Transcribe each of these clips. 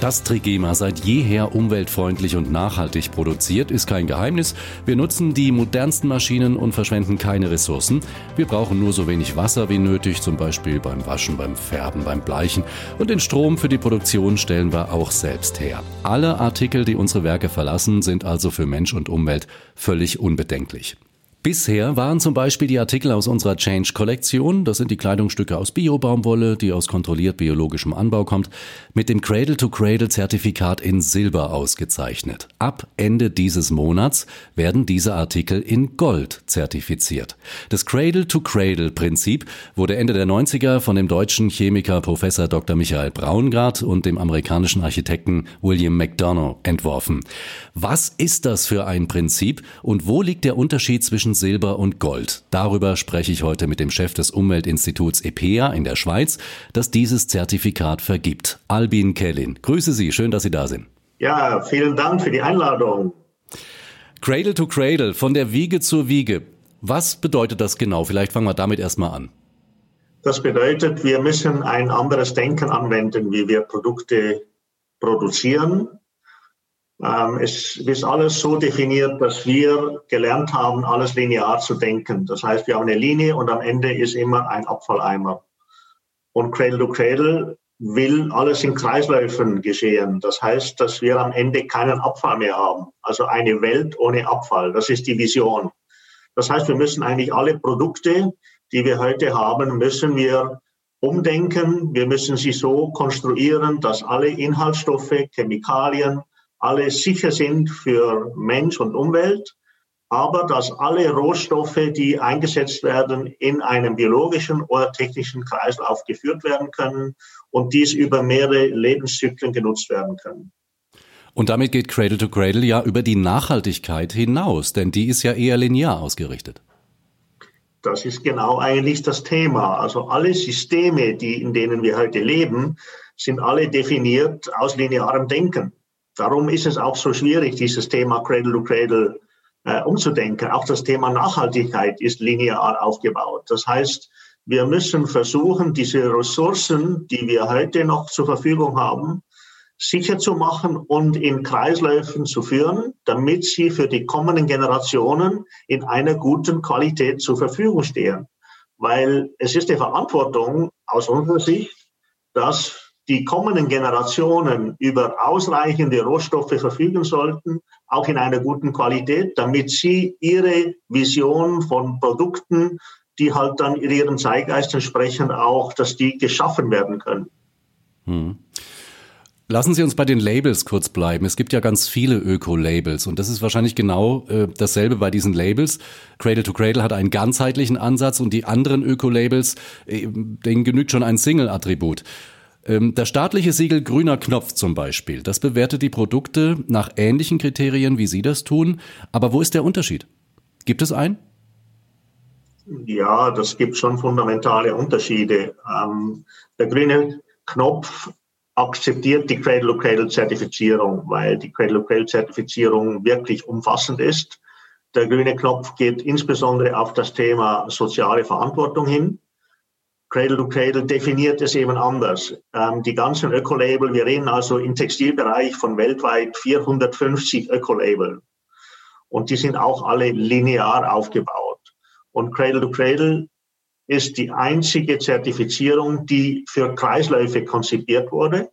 Dass Trigema seit jeher umweltfreundlich und nachhaltig produziert, ist kein Geheimnis. Wir nutzen die modernsten Maschinen und verschwenden keine Ressourcen. Wir brauchen nur so wenig Wasser wie nötig, zum Beispiel beim Waschen, beim Färben, beim Bleichen. Und den Strom für die Produktion stellen wir auch selbst her. Alle Artikel, die unsere Werke verlassen, sind also für Mensch und Umwelt völlig unbedenklich. Bisher waren zum Beispiel die Artikel aus unserer Change-Kollektion, das sind die Kleidungsstücke aus Bio-Baumwolle, die aus kontrolliert biologischem Anbau kommt, mit dem Cradle-to-Cradle-Zertifikat in Silber ausgezeichnet. Ab Ende dieses Monats werden diese Artikel in Gold zertifiziert. Das Cradle-to-Cradle-Prinzip wurde Ende der 90er von dem deutschen Chemiker Professor Dr. Michael Braungart und dem amerikanischen Architekten William McDonough entworfen. Was ist das für ein Prinzip und wo liegt der Unterschied zwischen zwischen Silber und Gold. Darüber spreche ich heute mit dem Chef des Umweltinstituts EPEA in der Schweiz, das dieses Zertifikat vergibt. Albin Kellin. Grüße Sie, schön, dass Sie da sind. Ja, vielen Dank für die Einladung. Cradle to Cradle, von der Wiege zur Wiege. Was bedeutet das genau? Vielleicht fangen wir damit erstmal an. Das bedeutet, wir müssen ein anderes Denken anwenden, wie wir Produkte produzieren es ist alles so definiert, dass wir gelernt haben, alles linear zu denken. Das heißt, wir haben eine Linie und am Ende ist immer ein Abfalleimer. Und Cradle to Cradle will alles in Kreisläufen geschehen. Das heißt, dass wir am Ende keinen Abfall mehr haben. Also eine Welt ohne Abfall. Das ist die Vision. Das heißt, wir müssen eigentlich alle Produkte, die wir heute haben, müssen wir umdenken. Wir müssen sie so konstruieren, dass alle Inhaltsstoffe, Chemikalien, alle sicher sind für Mensch und Umwelt, aber dass alle Rohstoffe, die eingesetzt werden, in einem biologischen oder technischen Kreislauf geführt werden können und dies über mehrere Lebenszyklen genutzt werden können. Und damit geht Cradle to Cradle ja über die Nachhaltigkeit hinaus, denn die ist ja eher linear ausgerichtet. Das ist genau eigentlich das Thema. Also alle Systeme, die, in denen wir heute leben, sind alle definiert aus linearem Denken. Darum ist es auch so schwierig, dieses Thema Cradle to Cradle äh, umzudenken. Auch das Thema Nachhaltigkeit ist linear aufgebaut. Das heißt, wir müssen versuchen, diese Ressourcen, die wir heute noch zur Verfügung haben, sicher zu machen und in Kreisläufen zu führen, damit sie für die kommenden Generationen in einer guten Qualität zur Verfügung stehen. Weil es ist die Verantwortung aus unserer Sicht, dass die kommenden Generationen über ausreichende Rohstoffe verfügen sollten, auch in einer guten Qualität, damit sie ihre Vision von Produkten, die halt dann ihrem Zeitgeist entsprechen, auch, dass die geschaffen werden können. Hm. Lassen Sie uns bei den Labels kurz bleiben. Es gibt ja ganz viele Öko-Labels und das ist wahrscheinlich genau äh, dasselbe bei diesen Labels. Cradle to Cradle hat einen ganzheitlichen Ansatz und die anderen Öko-Labels, äh, denen genügt schon ein Single-Attribut. Ähm, das staatliche Siegel Grüner Knopf zum Beispiel, das bewertet die Produkte nach ähnlichen Kriterien, wie Sie das tun. Aber wo ist der Unterschied? Gibt es einen? Ja, das gibt schon fundamentale Unterschiede. Ähm, der grüne Knopf akzeptiert die Cradle-to-Cradle-Zertifizierung, weil die Cradle-to-Cradle-Zertifizierung wirklich umfassend ist. Der grüne Knopf geht insbesondere auf das Thema soziale Verantwortung hin. Cradle to Cradle definiert es eben anders. Ähm, die ganzen Ökolabel, wir reden also im Textilbereich von weltweit 450 Ökolabel. Und die sind auch alle linear aufgebaut. Und Cradle to Cradle ist die einzige Zertifizierung, die für Kreisläufe konzipiert wurde.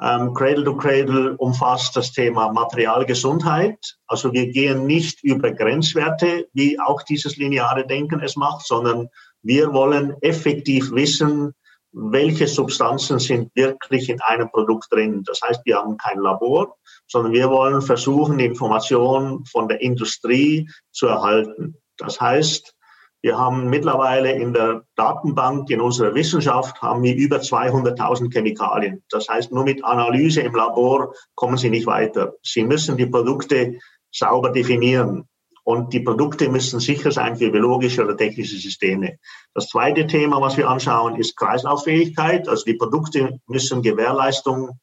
Ähm, Cradle to Cradle umfasst das Thema Materialgesundheit. Also wir gehen nicht über Grenzwerte, wie auch dieses lineare Denken es macht, sondern wir wollen effektiv wissen, welche Substanzen sind wirklich in einem Produkt drin. Das heißt, wir haben kein Labor, sondern wir wollen versuchen, die Information von der Industrie zu erhalten. Das heißt, wir haben mittlerweile in der Datenbank, in unserer Wissenschaft, haben wir über 200.000 Chemikalien. Das heißt, nur mit Analyse im Labor kommen Sie nicht weiter. Sie müssen die Produkte sauber definieren. Und die Produkte müssen sicher sein für biologische oder technische Systeme. Das zweite Thema, was wir anschauen, ist Kreislauffähigkeit. Also die Produkte müssen Gewährleistung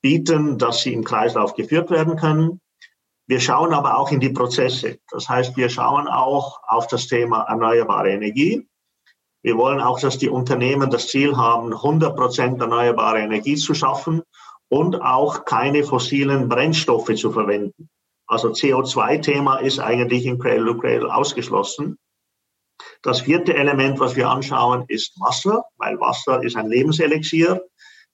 bieten, dass sie im Kreislauf geführt werden können. Wir schauen aber auch in die Prozesse. Das heißt, wir schauen auch auf das Thema erneuerbare Energie. Wir wollen auch, dass die Unternehmen das Ziel haben, 100 Prozent erneuerbare Energie zu schaffen und auch keine fossilen Brennstoffe zu verwenden. Also CO2-Thema ist eigentlich in Cradle to Cradle ausgeschlossen. Das vierte Element, was wir anschauen, ist Wasser, weil Wasser ist ein Lebenselixier.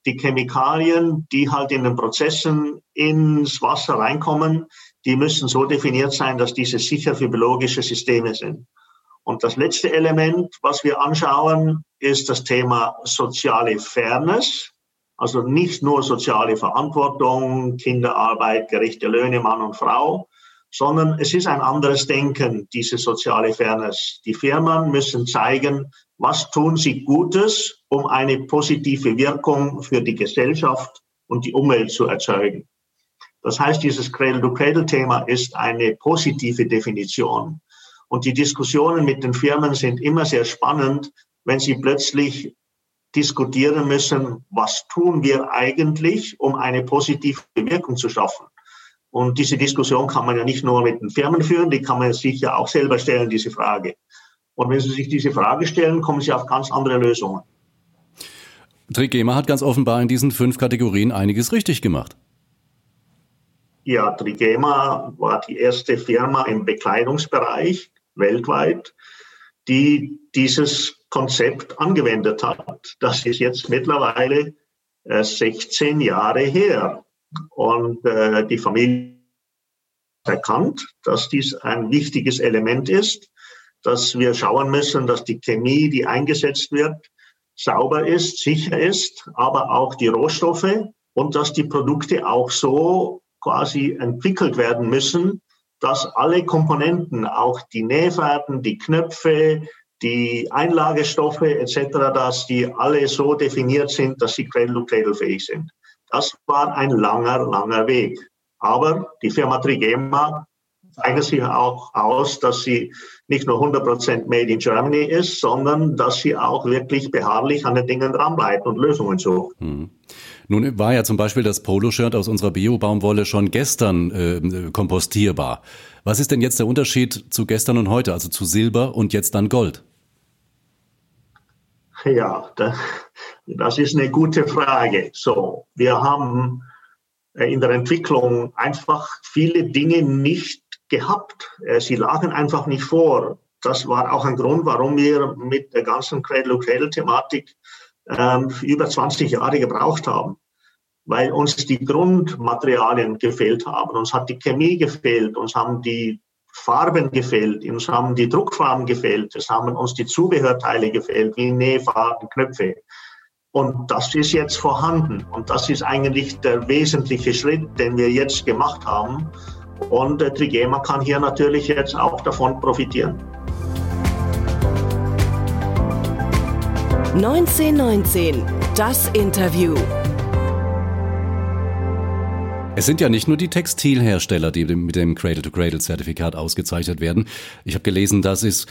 Die Chemikalien, die halt in den Prozessen ins Wasser reinkommen, die müssen so definiert sein, dass diese sicher für biologische Systeme sind. Und das letzte Element, was wir anschauen, ist das Thema soziale Fairness. Also nicht nur soziale Verantwortung, Kinderarbeit, gerechte Löhne, Mann und Frau, sondern es ist ein anderes Denken, diese soziale Fairness. Die Firmen müssen zeigen, was tun sie Gutes, um eine positive Wirkung für die Gesellschaft und die Umwelt zu erzeugen. Das heißt, dieses Cradle-to-Cradle-Thema ist eine positive Definition. Und die Diskussionen mit den Firmen sind immer sehr spannend, wenn sie plötzlich diskutieren müssen, was tun wir eigentlich, um eine positive Wirkung zu schaffen. Und diese Diskussion kann man ja nicht nur mit den Firmen führen, die kann man sich ja auch selber stellen, diese Frage. Und wenn Sie sich diese Frage stellen, kommen Sie auf ganz andere Lösungen. Trigema hat ganz offenbar in diesen fünf Kategorien einiges richtig gemacht. Ja, Trigema war die erste Firma im Bekleidungsbereich weltweit, die dieses Konzept angewendet hat. Das ist jetzt mittlerweile 16 äh, Jahre her. Und äh, die Familie erkannt, dass dies ein wichtiges Element ist, dass wir schauen müssen, dass die Chemie, die eingesetzt wird, sauber ist, sicher ist, aber auch die Rohstoffe und dass die Produkte auch so quasi entwickelt werden müssen, dass alle Komponenten, auch die Nähfäden, die Knöpfe, die Einlagestoffe etc., dass die alle so definiert sind, dass sie Cradle-to-Cradle-fähig sind. Das war ein langer, langer Weg. Aber die Firma Trigema zeichnet sich auch aus, dass sie nicht nur 100% made in Germany ist, sondern dass sie auch wirklich beharrlich an den Dingen dranbleibt und Lösungen sucht. Hm. Nun war ja zum Beispiel das Poloshirt aus unserer Bio-Baumwolle schon gestern äh, kompostierbar. Was ist denn jetzt der Unterschied zu gestern und heute, also zu Silber und jetzt dann Gold? Ja, das ist eine gute Frage. So, wir haben äh, in der Entwicklung einfach viele Dinge nicht gehabt. Äh, sie lagen einfach nicht vor. Das war auch ein Grund, warum wir mit der ganzen Cradle-to-Cradle-Thematik ähm, über 20 Jahre gebraucht haben, weil uns die Grundmaterialien gefehlt haben. Uns hat die Chemie gefehlt, uns haben die Farben gefehlt, uns haben die Druckfarben gefehlt, es haben uns die Zubehörteile gefehlt, wie Nähfarben, Knöpfe. Und das ist jetzt vorhanden. Und das ist eigentlich der wesentliche Schritt, den wir jetzt gemacht haben. Und Trigema kann hier natürlich jetzt auch davon profitieren. 1919, das Interview. Es sind ja nicht nur die Textilhersteller, die mit dem Cradle-to-Cradle-Zertifikat ausgezeichnet werden. Ich habe gelesen, dass es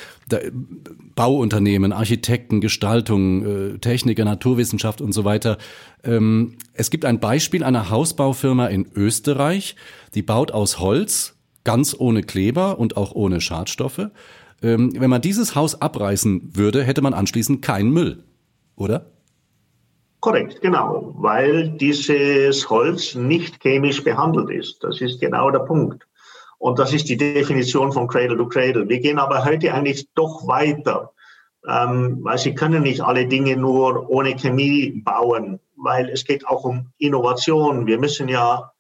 Bauunternehmen, Architekten, Gestaltung, äh, Techniker, Naturwissenschaft und so weiter. Ähm, es gibt ein Beispiel einer Hausbaufirma in Österreich, die baut aus Holz, ganz ohne Kleber und auch ohne Schadstoffe. Ähm, wenn man dieses Haus abreißen würde, hätte man anschließend keinen Müll, oder? Korrekt, genau, weil dieses Holz nicht chemisch behandelt ist. Das ist genau der Punkt. Und das ist die Definition von Cradle to Cradle. Wir gehen aber heute eigentlich doch weiter, ähm, weil Sie können nicht alle Dinge nur ohne Chemie bauen, weil es geht auch um Innovation. Wir müssen ja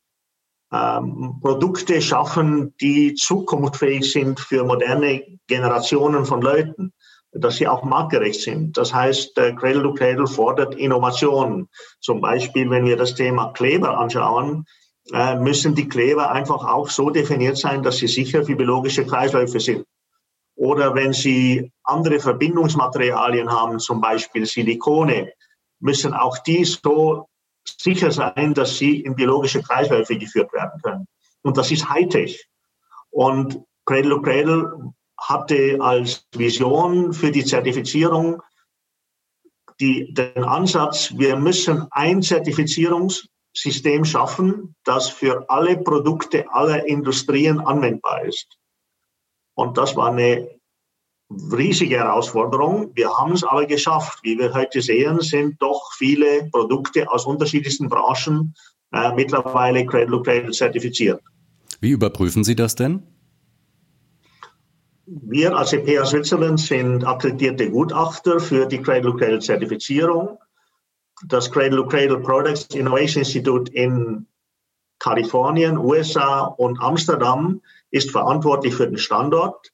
ähm, Produkte schaffen, die zukunftsfähig sind für moderne Generationen von Leuten dass sie auch marktgerecht sind. Das heißt, Cradle to Cradle fordert Innovation. Zum Beispiel, wenn wir das Thema Kleber anschauen, äh, müssen die Kleber einfach auch so definiert sein, dass sie sicher für biologische Kreisläufe sind. Oder wenn sie andere Verbindungsmaterialien haben, zum Beispiel Silikone, müssen auch die so sicher sein, dass sie in biologische Kreisläufe geführt werden können. Und das ist Hightech. Und Cradle to Cradle hatte als Vision für die Zertifizierung die, den Ansatz, wir müssen ein Zertifizierungs, System schaffen, das für alle Produkte aller Industrien anwendbar ist. Und das war eine riesige Herausforderung. Wir haben es aber geschafft. Wie wir heute sehen, sind doch viele Produkte aus unterschiedlichsten Branchen äh, mittlerweile Cradle to Cradle zertifiziert. Wie überprüfen Sie das denn? Wir als EPA Switzerland sind akkreditierte Gutachter für die Cradle to Cradle Zertifizierung. Das Cradle to Cradle Products Innovation Institute in Kalifornien, USA und Amsterdam ist verantwortlich für den Standort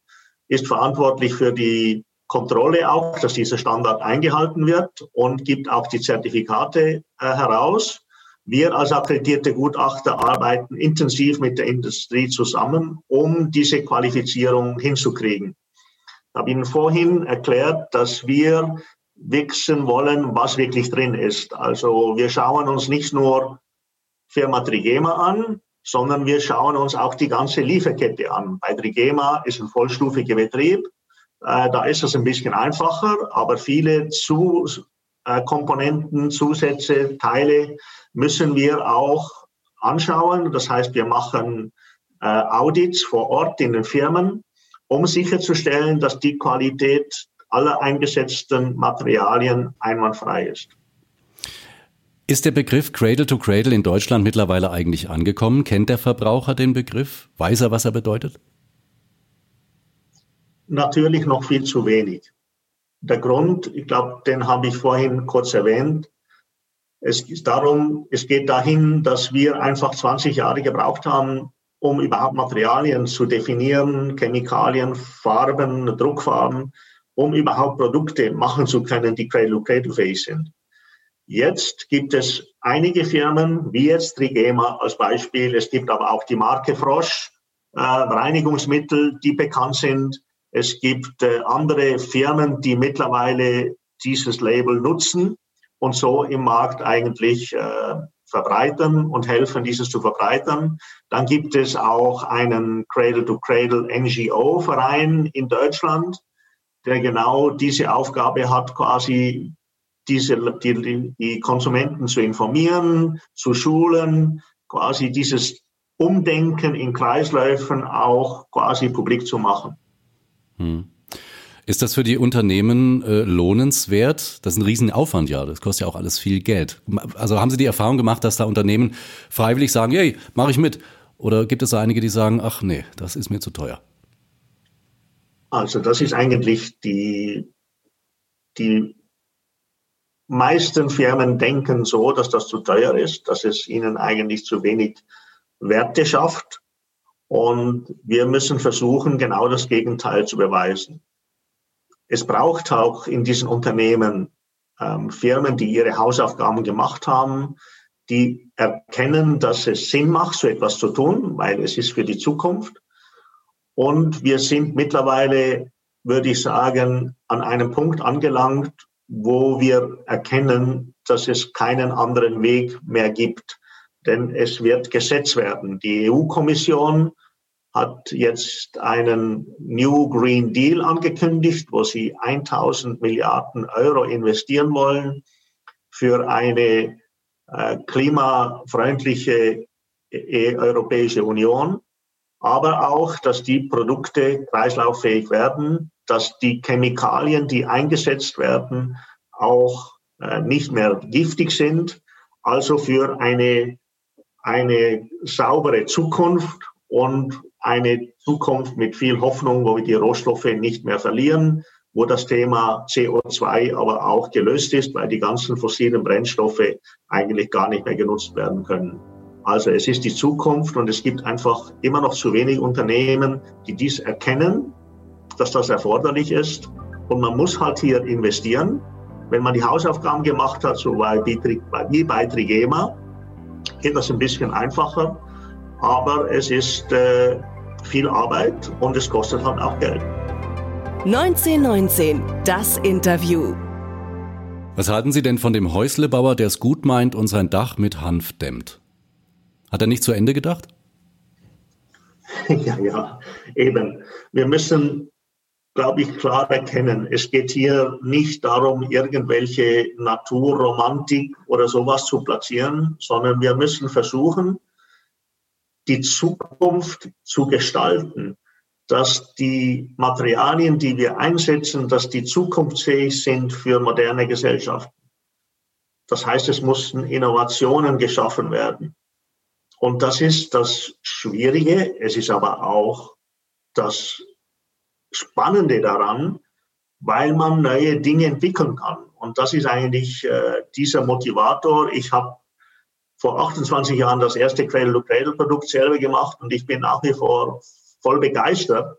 ist verantwortlich für die Kontrolle auch, dass dieser Standard eingehalten wird und gibt auch die Zertifikate äh, heraus. Wir als akkreditierte Gutachter arbeiten intensiv mit der Industrie zusammen, um diese Qualifizierung hinzukriegen. Ich habe Ihnen vorhin erklärt, dass wir wissen wollen, was wirklich drin ist. Also wir schauen uns nicht nur Firma Trigema an, sondern wir schauen uns auch die ganze Lieferkette an. Bei Trigema ist ein vollstufiger Betrieb. Äh, da ist es ein bisschen einfacher, aber viele Zu Komponenten, Zusätze, Teile müssen wir auch anschauen. Das heißt, wir machen äh, Audits vor Ort in den Firmen, um sicherzustellen, dass die Qualität aller eingesetzten Materialien einwandfrei ist. Ist der Begriff Cradle to Cradle in Deutschland mittlerweile eigentlich angekommen? Kennt der Verbraucher den Begriff? Weiß er, was er bedeutet? Natürlich noch viel zu wenig. Der Grund, ich glaube, den habe ich vorhin kurz erwähnt. Es ist darum, es geht dahin, dass wir einfach 20 Jahre gebraucht haben, um überhaupt Materialien zu definieren, Chemikalien, Farben, Druckfarben, um überhaupt Produkte machen zu können, die Cradle-to-Cradle-fähig sind. Jetzt gibt es einige Firmen, wie jetzt Trigema als Beispiel. Es gibt aber auch die Marke Frosch, äh, Reinigungsmittel, die bekannt sind. Es gibt äh, andere Firmen, die mittlerweile dieses Label nutzen und so im Markt eigentlich äh, verbreitern und helfen, dieses zu verbreitern. Dann gibt es auch einen Cradle-to-Cradle NGO-Verein in Deutschland, der genau diese Aufgabe hat, quasi diese, die, die Konsumenten zu informieren, zu schulen, quasi dieses Umdenken in Kreisläufen auch quasi publik zu machen. Hm. Ist das für die Unternehmen äh, lohnenswert? Das ist ein Riesenaufwand, ja. Das kostet ja auch alles viel Geld. Also haben Sie die Erfahrung gemacht, dass da Unternehmen freiwillig sagen, hey, mache ich mit? Oder gibt es da einige, die sagen, ach nee, das ist mir zu teuer? Also das ist eigentlich die, die meisten Firmen denken so, dass das zu teuer ist, dass es ihnen eigentlich zu wenig Werte schafft. Und wir müssen versuchen, genau das Gegenteil zu beweisen. Es braucht auch in diesen Unternehmen ähm, Firmen, die ihre Hausaufgaben gemacht haben, die erkennen, dass es Sinn macht, so etwas zu tun, weil es ist für die Zukunft. Und wir sind mittlerweile, würde ich sagen, an einem Punkt angelangt, wo wir erkennen, dass es keinen anderen Weg mehr gibt. Denn es wird Gesetz werden. Die EU-Kommission hat jetzt einen New Green Deal angekündigt, wo sie 1000 Milliarden Euro investieren wollen für eine äh, klimafreundliche äh, Europäische Union, aber auch, dass die Produkte kreislauffähig werden, dass die Chemikalien, die eingesetzt werden, auch äh, nicht mehr giftig sind. Also für eine, eine saubere Zukunft und eine Zukunft mit viel Hoffnung, wo wir die Rohstoffe nicht mehr verlieren, wo das Thema CO2 aber auch gelöst ist, weil die ganzen fossilen Brennstoffe eigentlich gar nicht mehr genutzt werden können. Also es ist die Zukunft und es gibt einfach immer noch zu wenig Unternehmen, die dies erkennen dass das erforderlich ist. Und man muss halt hier investieren. Wenn man die Hausaufgaben gemacht hat, so wie bei Trigema, geht das ein bisschen einfacher. Aber es ist äh, viel Arbeit und es kostet halt auch Geld. 1919, das Interview. Was halten Sie denn von dem Häuslebauer, der es gut meint und sein Dach mit Hanf dämmt? Hat er nicht zu Ende gedacht? Ja, ja, eben. Wir müssen glaube ich, klar erkennen. Es geht hier nicht darum, irgendwelche Naturromantik oder sowas zu platzieren, sondern wir müssen versuchen, die Zukunft zu gestalten, dass die Materialien, die wir einsetzen, dass die zukunftsfähig sind für moderne Gesellschaften. Das heißt, es mussten Innovationen geschaffen werden. Und das ist das Schwierige. Es ist aber auch das Spannende daran, weil man neue Dinge entwickeln kann. Und das ist eigentlich äh, dieser Motivator. Ich habe vor 28 Jahren das erste Cradle-to-Cradle-Produkt selber gemacht und ich bin nach wie vor voll begeistert,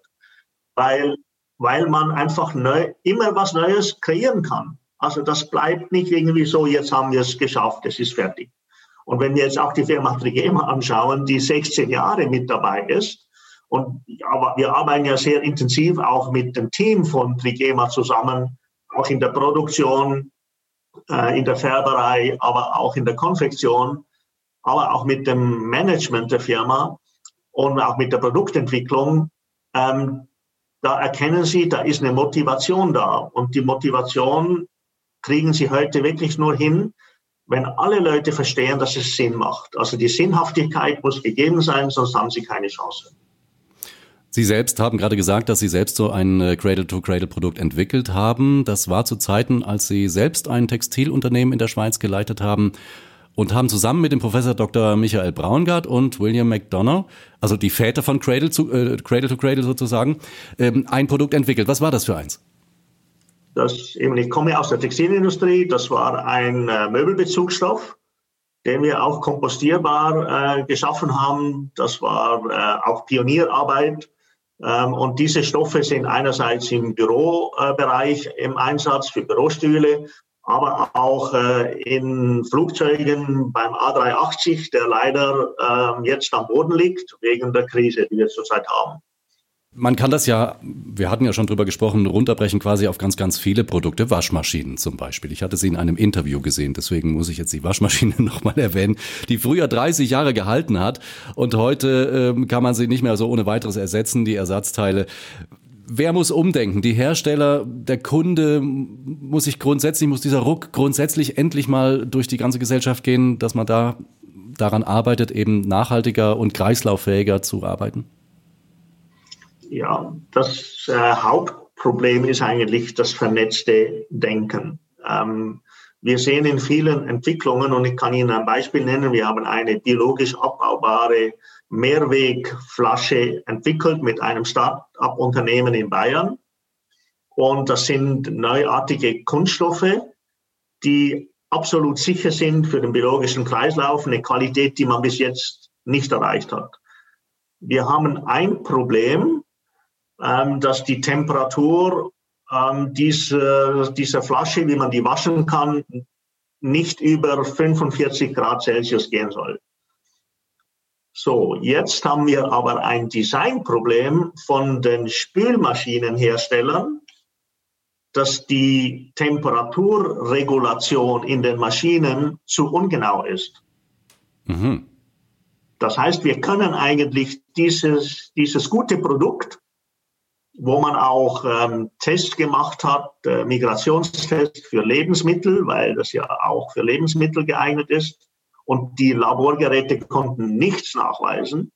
weil, weil man einfach neu, immer was Neues kreieren kann. Also das bleibt nicht irgendwie so, jetzt haben wir es geschafft, es ist fertig. Und wenn wir jetzt auch die Firma Trigema anschauen, die 16 Jahre mit dabei ist, und wir arbeiten ja sehr intensiv auch mit dem Team von Trigema zusammen, auch in der Produktion, äh, in der Färberei, aber auch in der Konfektion, aber auch mit dem Management der Firma und auch mit der Produktentwicklung. Ähm, da erkennen Sie, da ist eine Motivation da. Und die Motivation kriegen Sie heute wirklich nur hin, wenn alle Leute verstehen, dass es Sinn macht. Also die Sinnhaftigkeit muss gegeben sein, sonst haben Sie keine Chance. Sie selbst haben gerade gesagt, dass Sie selbst so ein äh, Cradle-to-Cradle-Produkt entwickelt haben. Das war zu Zeiten, als Sie selbst ein Textilunternehmen in der Schweiz geleitet haben und haben zusammen mit dem Professor Dr. Michael Braungart und William McDonough, also die Väter von Cradle, zu, äh, Cradle to Cradle sozusagen, ähm, ein Produkt entwickelt. Was war das für eins? Das eben, ich komme aus der Textilindustrie. Das war ein äh, Möbelbezugsstoff, den wir auch kompostierbar äh, geschaffen haben. Das war äh, auch Pionierarbeit. Ähm, und diese Stoffe sind einerseits im Bürobereich im Einsatz für Bürostühle, aber auch äh, in Flugzeugen beim A380, der leider äh, jetzt am Boden liegt wegen der Krise, die wir zurzeit haben. Man kann das ja, wir hatten ja schon drüber gesprochen, runterbrechen quasi auf ganz, ganz viele Produkte, Waschmaschinen zum Beispiel. Ich hatte sie in einem Interview gesehen, deswegen muss ich jetzt die Waschmaschine nochmal erwähnen, die früher 30 Jahre gehalten hat und heute ähm, kann man sie nicht mehr so ohne weiteres ersetzen, die Ersatzteile. Wer muss umdenken? Die Hersteller, der Kunde muss sich grundsätzlich, muss dieser Ruck grundsätzlich endlich mal durch die ganze Gesellschaft gehen, dass man da daran arbeitet, eben nachhaltiger und kreislauffähiger zu arbeiten? Ja, das äh, Hauptproblem ist eigentlich das vernetzte Denken. Ähm, wir sehen in vielen Entwicklungen, und ich kann Ihnen ein Beispiel nennen, wir haben eine biologisch abbaubare Mehrwegflasche entwickelt mit einem Start-up-Unternehmen in Bayern. Und das sind neuartige Kunststoffe, die absolut sicher sind für den biologischen Kreislauf, eine Qualität, die man bis jetzt nicht erreicht hat. Wir haben ein Problem, dass die Temperatur ähm, diese, dieser Flasche, wie man die waschen kann, nicht über 45 Grad Celsius gehen soll. So, jetzt haben wir aber ein Designproblem von den Spülmaschinenherstellern, dass die Temperaturregulation in den Maschinen zu ungenau ist. Mhm. Das heißt, wir können eigentlich dieses, dieses gute Produkt wo man auch ähm, Tests gemacht hat, äh, Migrationstests für Lebensmittel, weil das ja auch für Lebensmittel geeignet ist. Und die Laborgeräte konnten nichts nachweisen,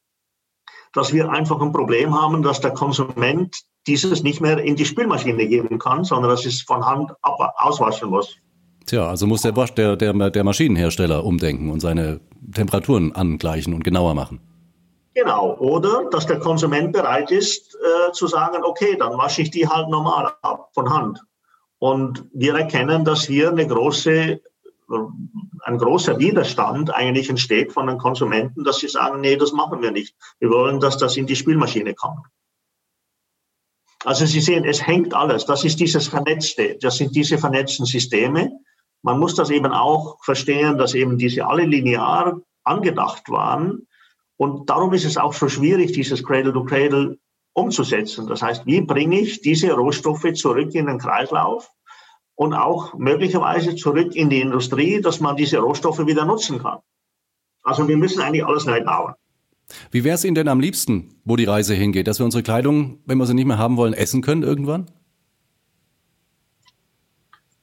dass wir einfach ein Problem haben, dass der Konsument dieses nicht mehr in die Spülmaschine geben kann, sondern dass es von Hand ab auswaschen muss. Tja, also muss der, der, der, der Maschinenhersteller umdenken und seine Temperaturen angleichen und genauer machen. Genau. Oder dass der Konsument bereit ist äh, zu sagen, okay, dann wasche ich die halt normal ab von Hand. Und wir erkennen, dass hier eine große, ein großer Widerstand eigentlich entsteht von den Konsumenten, dass sie sagen, nee, das machen wir nicht. Wir wollen, dass das in die Spülmaschine kommt. Also Sie sehen, es hängt alles. Das ist dieses Vernetzte. Das sind diese vernetzten Systeme. Man muss das eben auch verstehen, dass eben diese alle linear angedacht waren und darum ist es auch so schwierig, dieses Cradle-to-Cradle umzusetzen. Das heißt, wie bringe ich diese Rohstoffe zurück in den Kreislauf und auch möglicherweise zurück in die Industrie, dass man diese Rohstoffe wieder nutzen kann. Also wir müssen eigentlich alles neu bauen. Wie wäre es Ihnen denn am liebsten, wo die Reise hingeht, dass wir unsere Kleidung, wenn wir sie nicht mehr haben wollen, essen können irgendwann?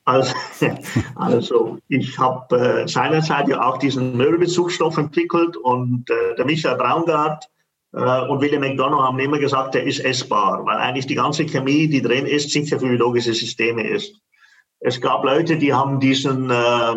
Also, also ich habe äh, seinerzeit ja auch diesen Möbelbezugsstoff entwickelt und äh, der Michael Braungart und William McDonough haben immer gesagt, der ist essbar, weil eigentlich die ganze Chemie, die drin ist, sicher für biologische Systeme ist. Es gab Leute, die haben diesen, äh,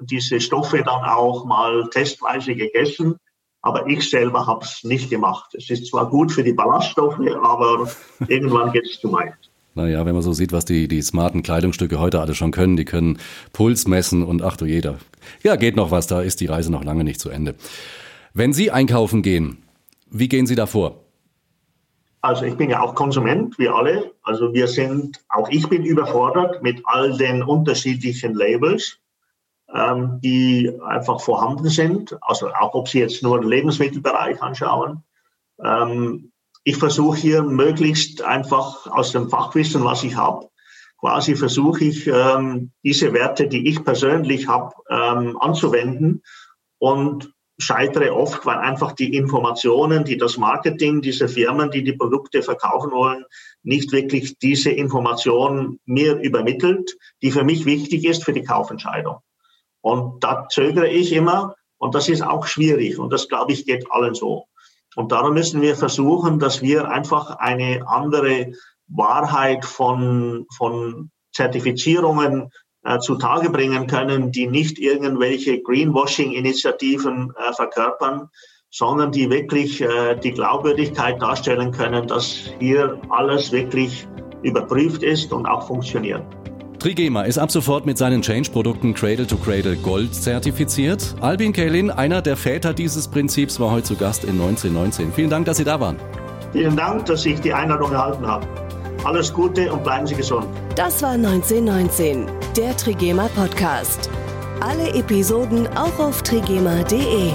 diese Stoffe dann auch mal testweise gegessen, aber ich selber habe es nicht gemacht. Es ist zwar gut für die Ballaststoffe, aber irgendwann geht es zu weit. Naja, wenn man so sieht, was die, die smarten Kleidungsstücke heute alle schon können, die können Puls messen und ach du jeder. Ja, geht noch was, da ist die Reise noch lange nicht zu Ende. Wenn Sie einkaufen gehen, wie gehen Sie da vor? Also ich bin ja auch Konsument, wie alle. Also wir sind, auch ich bin überfordert mit all den unterschiedlichen Labels, ähm, die einfach vorhanden sind. Also auch ob Sie jetzt nur den Lebensmittelbereich anschauen. Ähm, ich versuche hier möglichst einfach aus dem Fachwissen, was ich habe, quasi versuche ich, ähm, diese Werte, die ich persönlich habe, ähm, anzuwenden und scheitere oft, weil einfach die Informationen, die das Marketing, diese Firmen, die die Produkte verkaufen wollen, nicht wirklich diese Information mir übermittelt, die für mich wichtig ist für die Kaufentscheidung. Und da zögere ich immer und das ist auch schwierig und das, glaube ich, geht allen so. Und darum müssen wir versuchen, dass wir einfach eine andere Wahrheit von, von Zertifizierungen äh, zutage bringen können, die nicht irgendwelche Greenwashing-Initiativen äh, verkörpern, sondern die wirklich äh, die Glaubwürdigkeit darstellen können, dass hier alles wirklich überprüft ist und auch funktioniert. Trigema ist ab sofort mit seinen Change-Produkten Cradle to Cradle Gold zertifiziert. Albin Kaelin, einer der Väter dieses Prinzips, war heute zu Gast in 1919. Vielen Dank, dass Sie da waren. Vielen Dank, dass ich die Einladung erhalten habe. Alles Gute und bleiben Sie gesund. Das war 1919, der Trigema Podcast. Alle Episoden auch auf trigema.de.